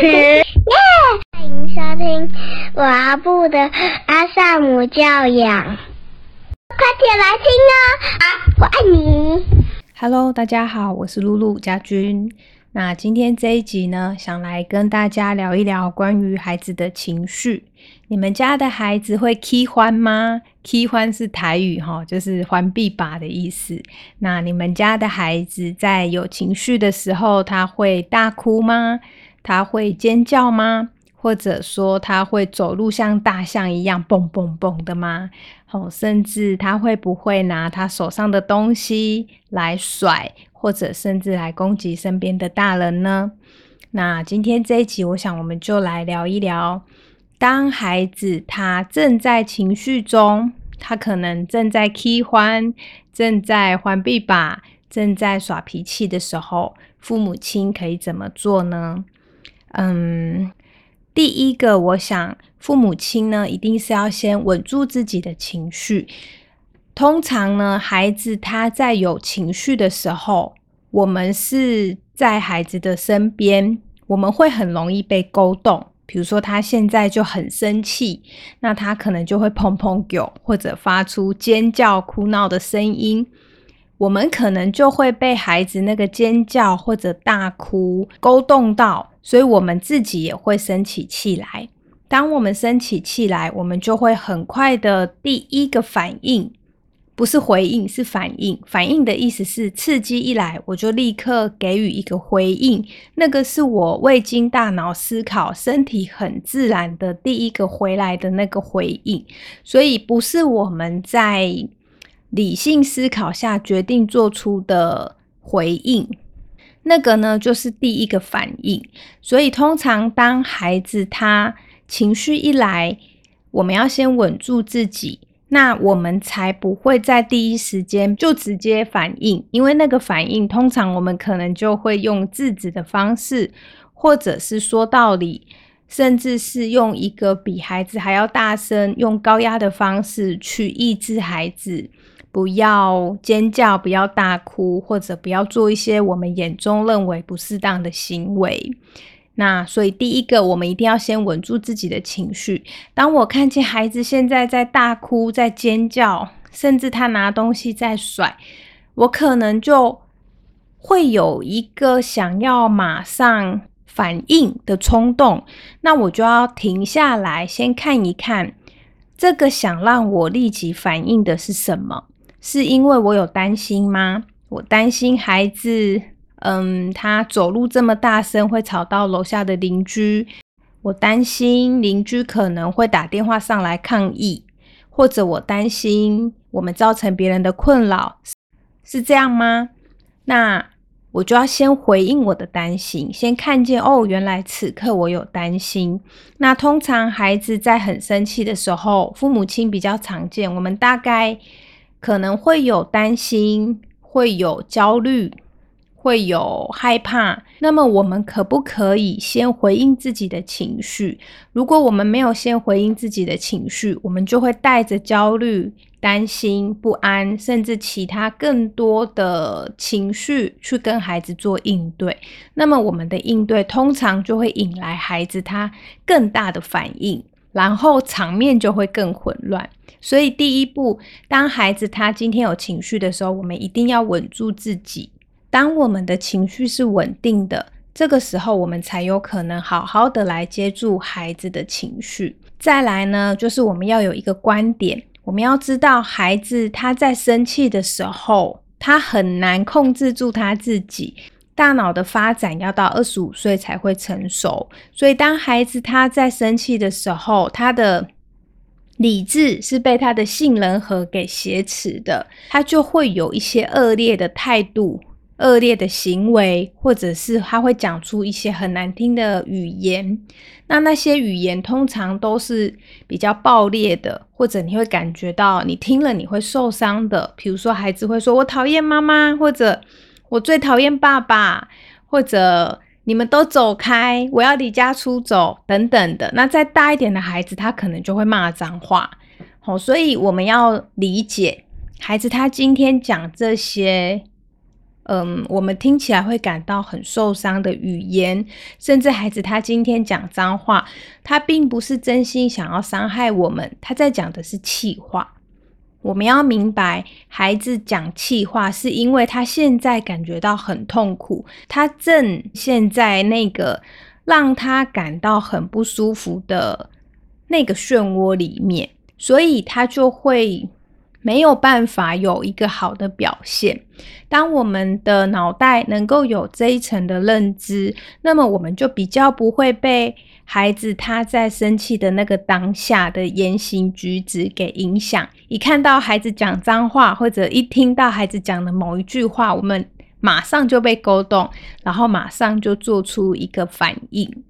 耶！欢迎收听我阿布的阿萨姆教养，快点来听哦！啊，我爱你。Hello，大家好，我是露露家君。那今天这一集呢，想来跟大家聊一聊关于孩子的情绪。你们家的孩子会 key 欢吗？key 欢是台语哈，就是欢必拔的意思。那你们家的孩子在有情绪的时候，他会大哭吗？他会尖叫吗？或者说他会走路像大象一样蹦蹦蹦的吗？哦，甚至他会不会拿他手上的东西来甩？或者甚至来攻击身边的大人呢？那今天这一集，我想我们就来聊一聊，当孩子他正在情绪中，他可能正在 key 欢，正在欢必把，正在耍脾气的时候，父母亲可以怎么做呢？嗯，第一个，我想父母亲呢，一定是要先稳住自己的情绪。通常呢，孩子他在有情绪的时候，我们是在孩子的身边，我们会很容易被勾动。比如说，他现在就很生气，那他可能就会砰砰叫，或者发出尖叫、哭闹的声音。我们可能就会被孩子那个尖叫或者大哭勾动到，所以我们自己也会生起气来。当我们生起气来，我们就会很快的第一个反应。不是回应，是反应。反应的意思是刺激一来，我就立刻给予一个回应。那个是我未经大脑思考，身体很自然的第一个回来的那个回应。所以不是我们在理性思考下决定做出的回应，那个呢就是第一个反应。所以通常当孩子他情绪一来，我们要先稳住自己。那我们才不会在第一时间就直接反应，因为那个反应通常我们可能就会用制止的方式，或者是说道理，甚至是用一个比孩子还要大声、用高压的方式去抑制孩子，不要尖叫、不要大哭，或者不要做一些我们眼中认为不适当的行为。那所以，第一个，我们一定要先稳住自己的情绪。当我看见孩子现在在大哭、在尖叫，甚至他拿东西在甩，我可能就会有一个想要马上反应的冲动。那我就要停下来，先看一看这个想让我立即反应的是什么？是因为我有担心吗？我担心孩子。嗯，他走路这么大声，会吵到楼下的邻居。我担心邻居可能会打电话上来抗议，或者我担心我们造成别人的困扰，是这样吗？那我就要先回应我的担心，先看见哦，原来此刻我有担心。那通常孩子在很生气的时候，父母亲比较常见，我们大概可能会有担心，会有焦虑。会有害怕，那么我们可不可以先回应自己的情绪？如果我们没有先回应自己的情绪，我们就会带着焦虑、担心、不安，甚至其他更多的情绪去跟孩子做应对。那么我们的应对通常就会引来孩子他更大的反应，然后场面就会更混乱。所以第一步，当孩子他今天有情绪的时候，我们一定要稳住自己。当我们的情绪是稳定的，这个时候我们才有可能好好的来接住孩子的情绪。再来呢，就是我们要有一个观点，我们要知道孩子他在生气的时候，他很难控制住他自己，大脑的发展要到二十五岁才会成熟。所以当孩子他在生气的时候，他的理智是被他的杏仁核给挟持的，他就会有一些恶劣的态度。恶劣的行为，或者是他会讲出一些很难听的语言，那那些语言通常都是比较暴烈的，或者你会感觉到你听了你会受伤的。比如说，孩子会说“我讨厌妈妈”，或者“我最讨厌爸爸”，或者“你们都走开，我要离家出走”等等的。那再大一点的孩子，他可能就会骂脏话。好，所以我们要理解孩子他今天讲这些。嗯，我们听起来会感到很受伤的语言，甚至孩子他今天讲脏话，他并不是真心想要伤害我们，他在讲的是气话。我们要明白，孩子讲气话是因为他现在感觉到很痛苦，他正陷在那个让他感到很不舒服的那个漩涡里面，所以他就会。没有办法有一个好的表现。当我们的脑袋能够有这一层的认知，那么我们就比较不会被孩子他在生气的那个当下的言行举止给影响。一看到孩子讲脏话，或者一听到孩子讲的某一句话，我们马上就被勾动，然后马上就做出一个反应。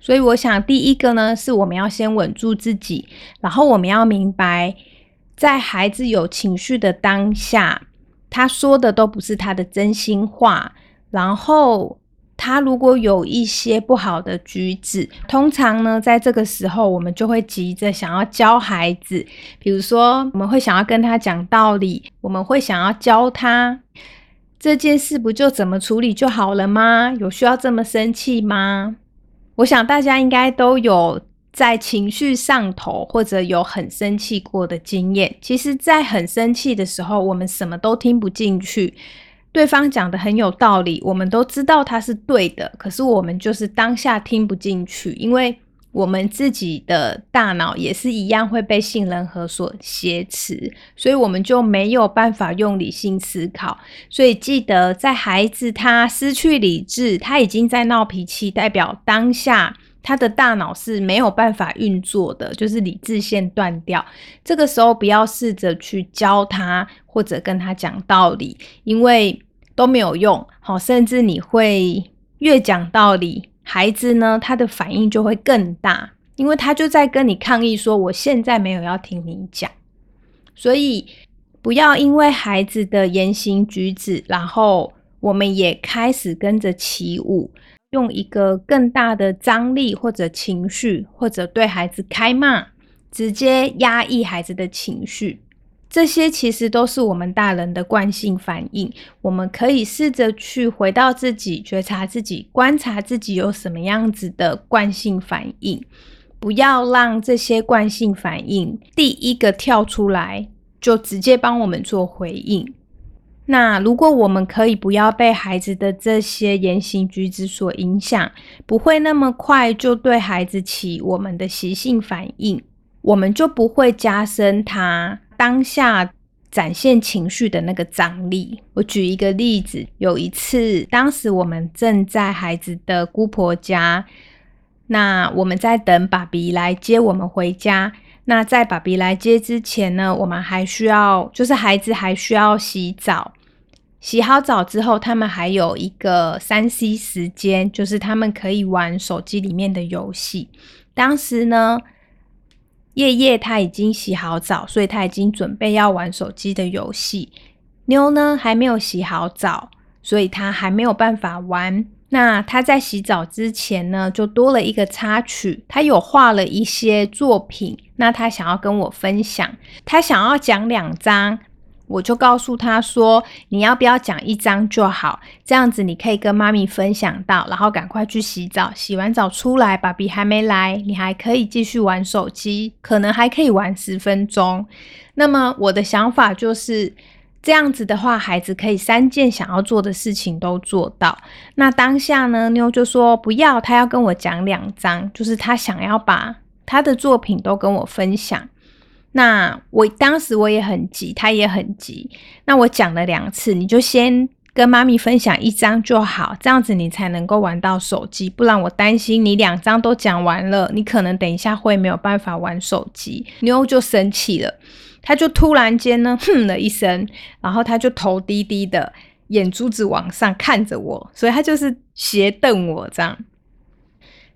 所以，我想第一个呢，是我们要先稳住自己，然后我们要明白。在孩子有情绪的当下，他说的都不是他的真心话。然后，他如果有一些不好的举止，通常呢，在这个时候，我们就会急着想要教孩子。比如说，我们会想要跟他讲道理，我们会想要教他这件事不就怎么处理就好了吗？有需要这么生气吗？我想大家应该都有。在情绪上头，或者有很生气过的经验，其实，在很生气的时候，我们什么都听不进去。对方讲的很有道理，我们都知道他是对的，可是我们就是当下听不进去，因为我们自己的大脑也是一样会被杏仁核所挟持，所以我们就没有办法用理性思考。所以记得，在孩子他失去理智，他已经在闹脾气，代表当下。他的大脑是没有办法运作的，就是理智线断掉。这个时候不要试着去教他或者跟他讲道理，因为都没有用。好，甚至你会越讲道理，孩子呢他的反应就会更大，因为他就在跟你抗议说：“我现在没有要听你讲。”所以不要因为孩子的言行举止，然后我们也开始跟着起舞。用一个更大的张力或者情绪，或者对孩子开骂，直接压抑孩子的情绪，这些其实都是我们大人的惯性反应。我们可以试着去回到自己，觉察自己，观察自己有什么样子的惯性反应，不要让这些惯性反应第一个跳出来，就直接帮我们做回应。那如果我们可以不要被孩子的这些言行举止所影响，不会那么快就对孩子起我们的习性反应，我们就不会加深他当下展现情绪的那个张力。我举一个例子，有一次，当时我们正在孩子的姑婆家，那我们在等爸比来接我们回家。那在爸比来接之前呢，我们还需要，就是孩子还需要洗澡。洗好澡之后，他们还有一个三 C 时间，就是他们可以玩手机里面的游戏。当时呢，夜夜他已经洗好澡，所以他已经准备要玩手机的游戏。妞呢还没有洗好澡，所以他还没有办法玩。那他在洗澡之前呢，就多了一个插曲，他有画了一些作品，那他想要跟我分享，他想要讲两张，我就告诉他说，你要不要讲一张就好，这样子你可以跟妈咪分享到，然后赶快去洗澡，洗完澡出来，爸比还没来，你还可以继续玩手机，可能还可以玩十分钟。那么我的想法就是。这样子的话，孩子可以三件想要做的事情都做到。那当下呢，妞就说不要，他要跟我讲两张，就是他想要把他的作品都跟我分享。那我当时我也很急，他也很急。那我讲了两次，你就先跟妈咪分享一张就好，这样子你才能够玩到手机。不然我担心你两张都讲完了，你可能等一下会没有办法玩手机。妞就生气了。他就突然间呢，哼了一声，然后他就头低低的，眼珠子往上看着我，所以他就是斜瞪我这样。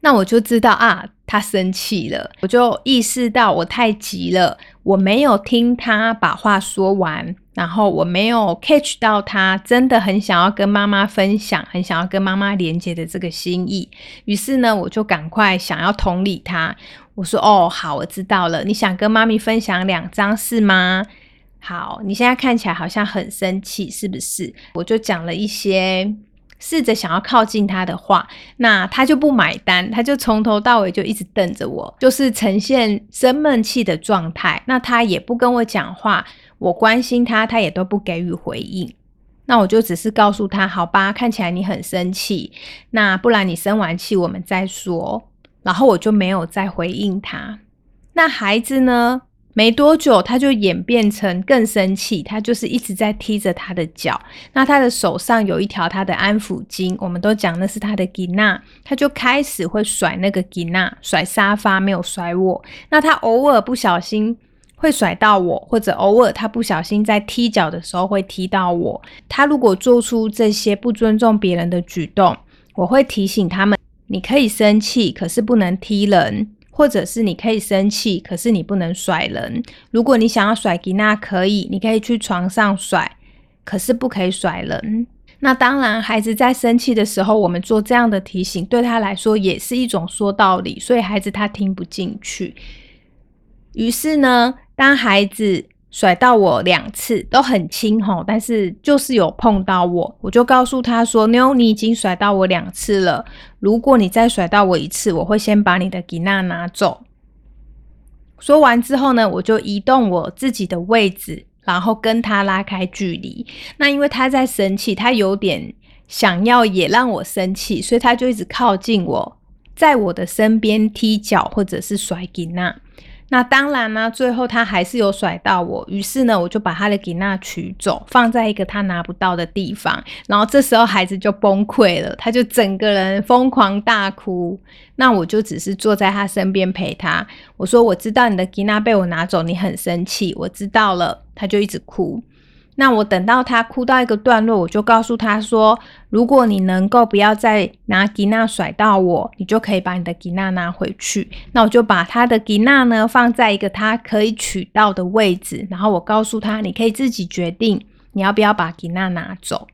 那我就知道啊，他生气了，我就意识到我太急了，我没有听他把话说完，然后我没有 catch 到他真的很想要跟妈妈分享，很想要跟妈妈连接的这个心意。于是呢，我就赶快想要同理他。我说：“哦，好，我知道了。你想跟妈咪分享两张是吗？好，你现在看起来好像很生气，是不是？我就讲了一些试着想要靠近他的话，那他就不买单，他就从头到尾就一直瞪着我，就是呈现生闷气的状态。那他也不跟我讲话，我关心他，他也都不给予回应。那我就只是告诉他，好吧，看起来你很生气，那不然你生完气我们再说。然后我就没有再回应他。那孩子呢？没多久他就演变成更生气，他就是一直在踢着他的脚。那他的手上有一条他的安抚巾，我们都讲那是他的吉娜，他就开始会甩那个吉娜，甩沙发，没有甩我。那他偶尔不小心会甩到我，或者偶尔他不小心在踢脚的时候会踢到我。他如果做出这些不尊重别人的举动，我会提醒他们：你可以生气，可是不能踢人。或者是你可以生气，可是你不能甩人。如果你想要甩吉娜，可以，你可以去床上甩，可是不可以甩人。那当然，孩子在生气的时候，我们做这样的提醒，对他来说也是一种说道理，所以孩子他听不进去。于是呢，当孩子。甩到我两次都很轻吼，但是就是有碰到我，我就告诉他说：“妞，你已经甩到我两次了，如果你再甩到我一次，我会先把你的吉娜拿走。”说完之后呢，我就移动我自己的位置，然后跟他拉开距离。那因为他在生气，他有点想要也让我生气，所以他就一直靠近我，在我的身边踢脚或者是甩吉娜。那当然呢，最后他还是有甩到我，于是呢，我就把他的吉娜取走，放在一个他拿不到的地方。然后这时候孩子就崩溃了，他就整个人疯狂大哭。那我就只是坐在他身边陪他。我说：“我知道你的吉娜被我拿走，你很生气，我知道了。”他就一直哭。那我等到他哭到一个段落，我就告诉他说：“如果你能够不要再拿吉娜甩到我，你就可以把你的吉娜拿回去。”那我就把他的吉娜呢放在一个他可以取到的位置，然后我告诉他：“你可以自己决定你要不要把吉娜拿走。”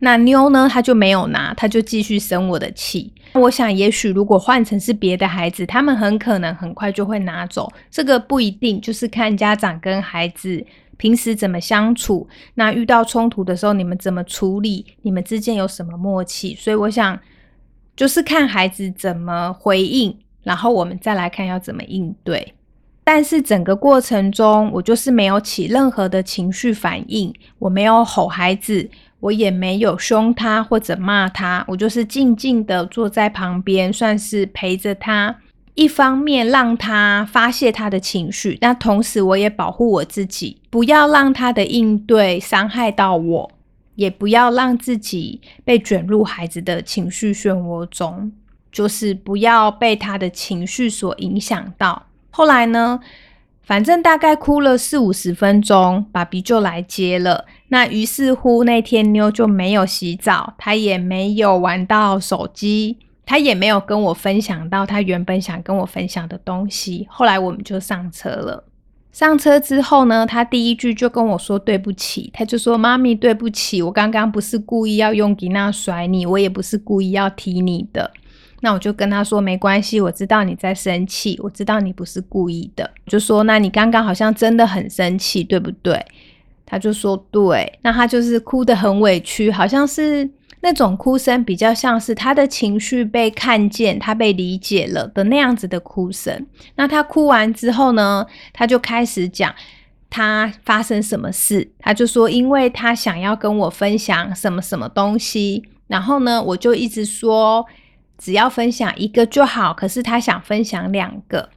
那妞呢，他就没有拿，他就继续生我的气。我想，也许如果换成是别的孩子，他们很可能很快就会拿走。这个不一定，就是看家长跟孩子。平时怎么相处？那遇到冲突的时候，你们怎么处理？你们之间有什么默契？所以我想，就是看孩子怎么回应，然后我们再来看要怎么应对。但是整个过程中，我就是没有起任何的情绪反应，我没有吼孩子，我也没有凶他或者骂他，我就是静静的坐在旁边，算是陪着他。一方面让他发泄他的情绪，那同时我也保护我自己，不要让他的应对伤害到我，也不要让自己被卷入孩子的情绪漩涡中，就是不要被他的情绪所影响到。后来呢，反正大概哭了四五十分钟，爸比就来接了。那于是乎那天妞就没有洗澡，她也没有玩到手机。他也没有跟我分享到他原本想跟我分享的东西。后来我们就上车了。上车之后呢，他第一句就跟我说对不起。他就说：“妈咪，对不起，我刚刚不是故意要用吉娜甩你，我也不是故意要踢你的。”那我就跟他说：“没关系，我知道你在生气，我知道你不是故意的。”就说：“那你刚刚好像真的很生气，对不对？”他就说：“对。”那他就是哭得很委屈，好像是。那种哭声比较像是他的情绪被看见，他被理解了的那样子的哭声。那他哭完之后呢，他就开始讲他发生什么事。他就说，因为他想要跟我分享什么什么东西，然后呢，我就一直说只要分享一个就好。可是他想分享两个，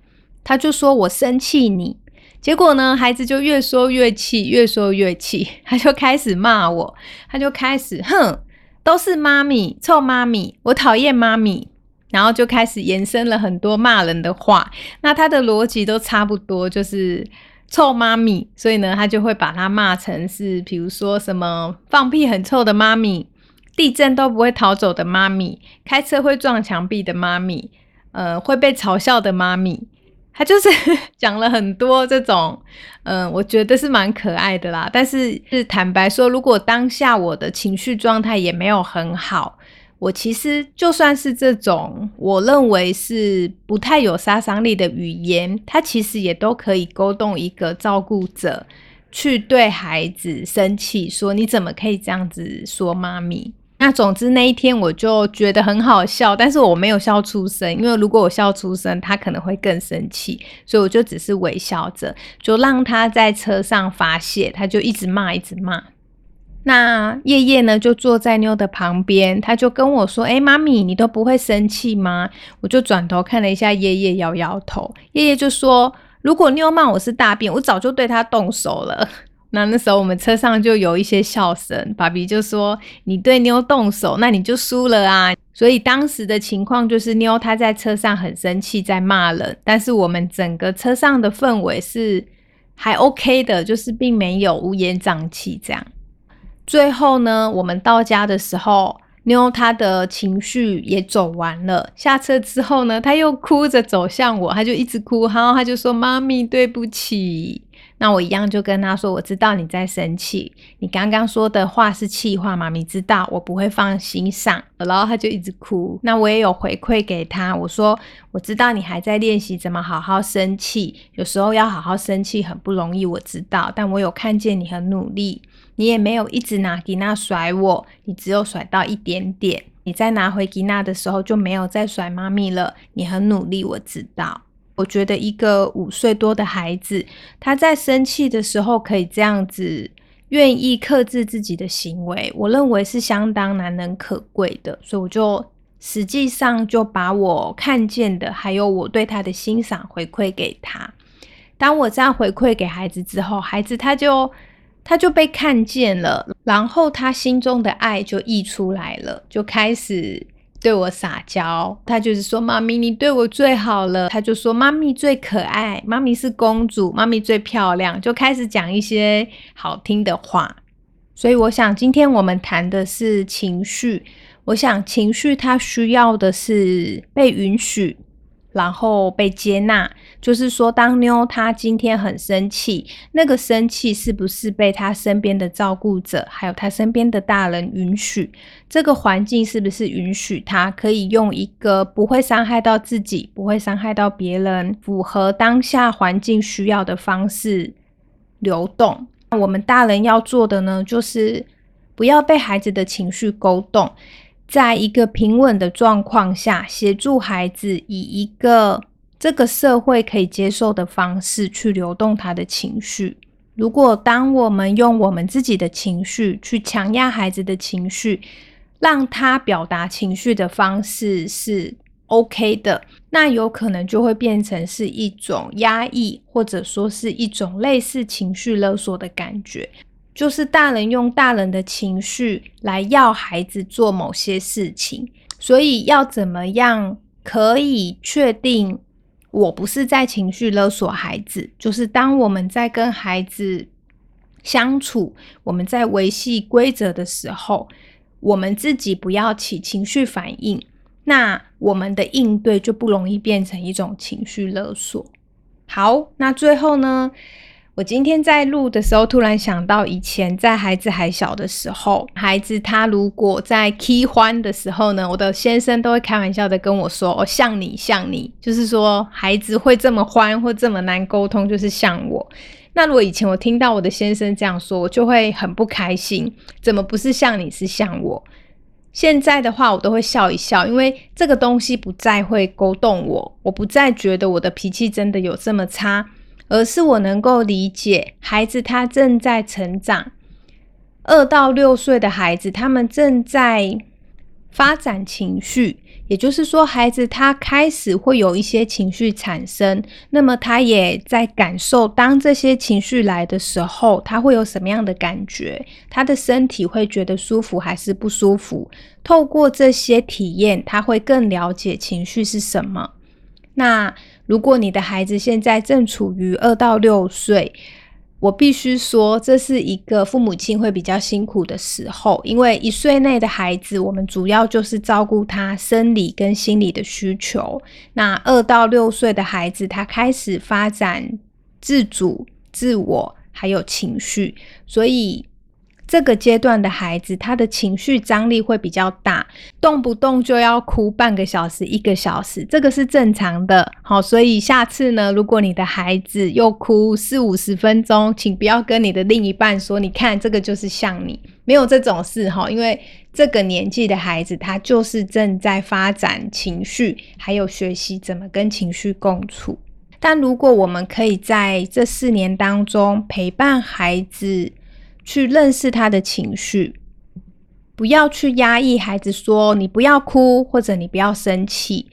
他就说我生气你。结果呢，孩子就越说越气，越说越气，他就开始骂我，他就开始哼。都是妈咪，臭妈咪，我讨厌妈咪，然后就开始延伸了很多骂人的话。那他的逻辑都差不多，就是臭妈咪，所以呢，他就会把它骂成是，比如说什么放屁很臭的妈咪，地震都不会逃走的妈咪，开车会撞墙壁的妈咪，呃，会被嘲笑的妈咪。他就是 讲了很多这种，嗯，我觉得是蛮可爱的啦。但是是坦白说，如果当下我的情绪状态也没有很好，我其实就算是这种我认为是不太有杀伤力的语言，它其实也都可以勾动一个照顾者去对孩子生气，说你怎么可以这样子说妈咪？那总之那一天我就觉得很好笑，但是我没有笑出声，因为如果我笑出声，他可能会更生气，所以我就只是微笑着，就让他在车上发泄，他就一直骂，一直骂。那叶叶呢，就坐在妞的旁边，他就跟我说：“哎，妈咪，你都不会生气吗？”我就转头看了一下叶叶，摇摇头。叶叶就说：“如果妞骂我是大便，我早就对他动手了。” 那那时候我们车上就有一些笑声，爸比就说：“你对妞动手，那你就输了啊！”所以当时的情况就是妞她在车上很生气，在骂人，但是我们整个车上的氛围是还 OK 的，就是并没有乌烟瘴气这样。最后呢，我们到家的时候，妞她的情绪也走完了。下车之后呢，她又哭着走向我，她就一直哭，然后她就说：“妈咪，对不起。”那我一样就跟他说：“我知道你在生气，你刚刚说的话是气话，妈咪知道，我不会放心上。”然后他就一直哭。那我也有回馈给他，我说：“我知道你还在练习怎么好好生气，有时候要好好生气很不容易，我知道。但我有看见你很努力，你也没有一直拿吉娜甩我，你只有甩到一点点。你再拿回吉娜的时候就没有再甩妈咪了。你很努力，我知道。”我觉得一个五岁多的孩子，他在生气的时候可以这样子，愿意克制自己的行为，我认为是相当难能可贵的。所以我就实际上就把我看见的，还有我对他的欣赏回馈给他。当我这样回馈给孩子之后，孩子他就他就被看见了，然后他心中的爱就溢出来了，就开始。对我撒娇，他就是说：“妈咪，你对我最好了。”他就说：“妈咪最可爱，妈咪是公主，妈咪最漂亮。”就开始讲一些好听的话。所以，我想今天我们谈的是情绪。我想情绪它需要的是被允许。然后被接纳，就是说，当妞她今天很生气，那个生气是不是被她身边的照顾者，还有她身边的大人允许？这个环境是不是允许她可以用一个不会伤害到自己、不会伤害到别人、符合当下环境需要的方式流动？我们大人要做的呢，就是不要被孩子的情绪勾动。在一个平稳的状况下，协助孩子以一个这个社会可以接受的方式去流动他的情绪。如果当我们用我们自己的情绪去强压孩子的情绪，让他表达情绪的方式是 OK 的，那有可能就会变成是一种压抑，或者说是一种类似情绪勒索的感觉。就是大人用大人的情绪来要孩子做某些事情，所以要怎么样可以确定我不是在情绪勒索孩子？就是当我们在跟孩子相处，我们在维系规则的时候，我们自己不要起情绪反应，那我们的应对就不容易变成一种情绪勒索。好，那最后呢？我今天在录的时候，突然想到以前在孩子还小的时候，孩子他如果在 key 欢的时候呢，我的先生都会开玩笑的跟我说：“哦，像你，像你，就是说孩子会这么欢或这么难沟通，就是像我。”那如果以前我听到我的先生这样说，我就会很不开心。怎么不是像你，是像我？现在的话，我都会笑一笑，因为这个东西不再会勾动我，我不再觉得我的脾气真的有这么差。而是我能够理解孩子他正在成长，二到六岁的孩子他们正在发展情绪，也就是说，孩子他开始会有一些情绪产生，那么他也在感受，当这些情绪来的时候，他会有什么样的感觉？他的身体会觉得舒服还是不舒服？透过这些体验，他会更了解情绪是什么。那如果你的孩子现在正处于二到六岁，我必须说，这是一个父母亲会比较辛苦的时候，因为一岁内的孩子，我们主要就是照顾他生理跟心理的需求。那二到六岁的孩子，他开始发展自主、自我还有情绪，所以。这个阶段的孩子，他的情绪张力会比较大，动不动就要哭半个小时、一个小时，这个是正常的。好，所以下次呢，如果你的孩子又哭四五十分钟，请不要跟你的另一半说，你看这个就是像你，没有这种事哈，因为这个年纪的孩子，他就是正在发展情绪，还有学习怎么跟情绪共处。但如果我们可以在这四年当中陪伴孩子去认识他的情绪，不要去压抑孩子说你不要哭或者你不要生气，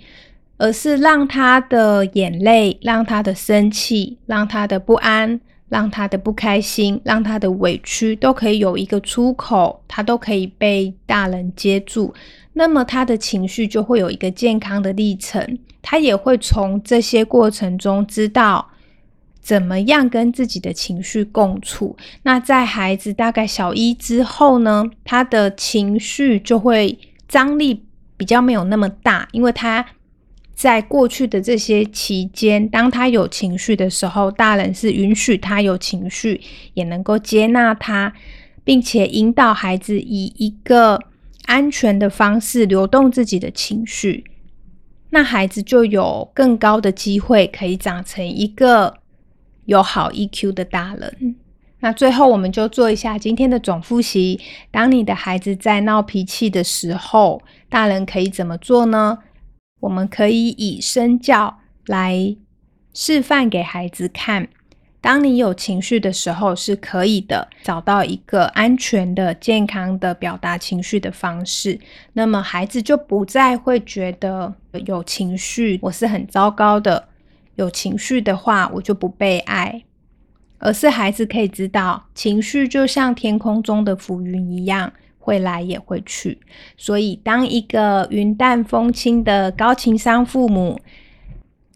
而是让他的眼泪、让他的生气、让他的不安、让他的不开心、让他的委屈都可以有一个出口，他都可以被大人接住，那么他的情绪就会有一个健康的历程。他也会从这些过程中知道怎么样跟自己的情绪共处。那在孩子大概小一之后呢，他的情绪就会张力比较没有那么大，因为他在过去的这些期间，当他有情绪的时候，大人是允许他有情绪，也能够接纳他，并且引导孩子以一个安全的方式流动自己的情绪。那孩子就有更高的机会可以长成一个有好 EQ 的大人。那最后，我们就做一下今天的总复习。当你的孩子在闹脾气的时候，大人可以怎么做呢？我们可以以身教来示范给孩子看。当你有情绪的时候，是可以的，找到一个安全的、健康的表达情绪的方式，那么孩子就不再会觉得有情绪我是很糟糕的，有情绪的话我就不被爱，而是孩子可以知道，情绪就像天空中的浮云一样，会来也会去。所以，当一个云淡风轻的高情商父母，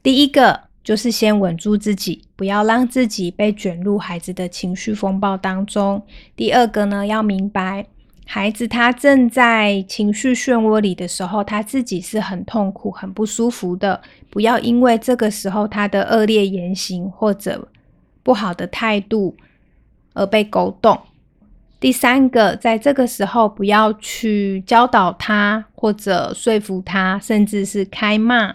第一个。就是先稳住自己，不要让自己被卷入孩子的情绪风暴当中。第二个呢，要明白孩子他正在情绪漩涡里的时候，他自己是很痛苦、很不舒服的。不要因为这个时候他的恶劣言行或者不好的态度而被勾动。第三个，在这个时候不要去教导他或者说服他，甚至是开骂。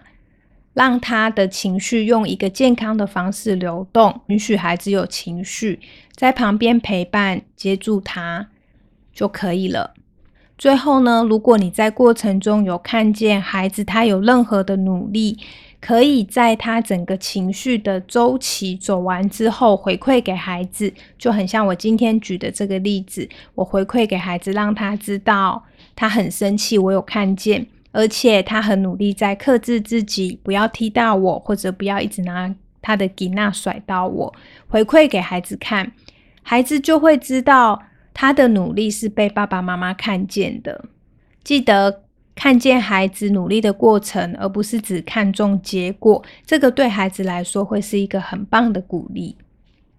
让他的情绪用一个健康的方式流动，允许孩子有情绪，在旁边陪伴、接住他就可以了。最后呢，如果你在过程中有看见孩子他有任何的努力，可以在他整个情绪的周期走完之后回馈给孩子，就很像我今天举的这个例子，我回馈给孩子，让他知道他很生气，我有看见。而且他很努力在克制自己，不要踢到我，或者不要一直拿他的吉娜甩到我。回馈给孩子看，孩子就会知道他的努力是被爸爸妈妈看见的。记得看见孩子努力的过程，而不是只看重结果。这个对孩子来说会是一个很棒的鼓励。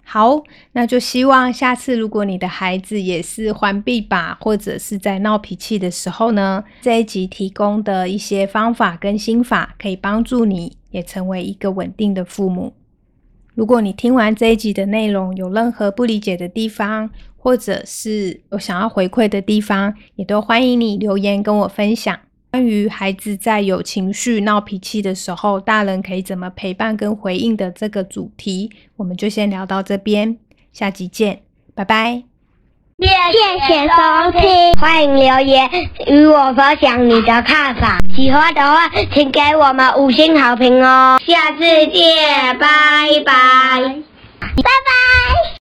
好，那就希望下次如果你的孩子也是还臂把，或者是在闹脾气的时候呢，这一集提供的一些方法跟心法，可以帮助你也成为一个稳定的父母。如果你听完这一集的内容有任何不理解的地方，或者是有想要回馈的地方，也都欢迎你留言跟我分享。关于孩子在有情绪、闹脾气的时候，大人可以怎么陪伴跟回应的这个主题，我们就先聊到这边，下集见，拜拜。谢谢收听，欢迎留言与我分享你的看法。喜欢的话，请给我们五星好评哦。下次见，拜拜，拜拜。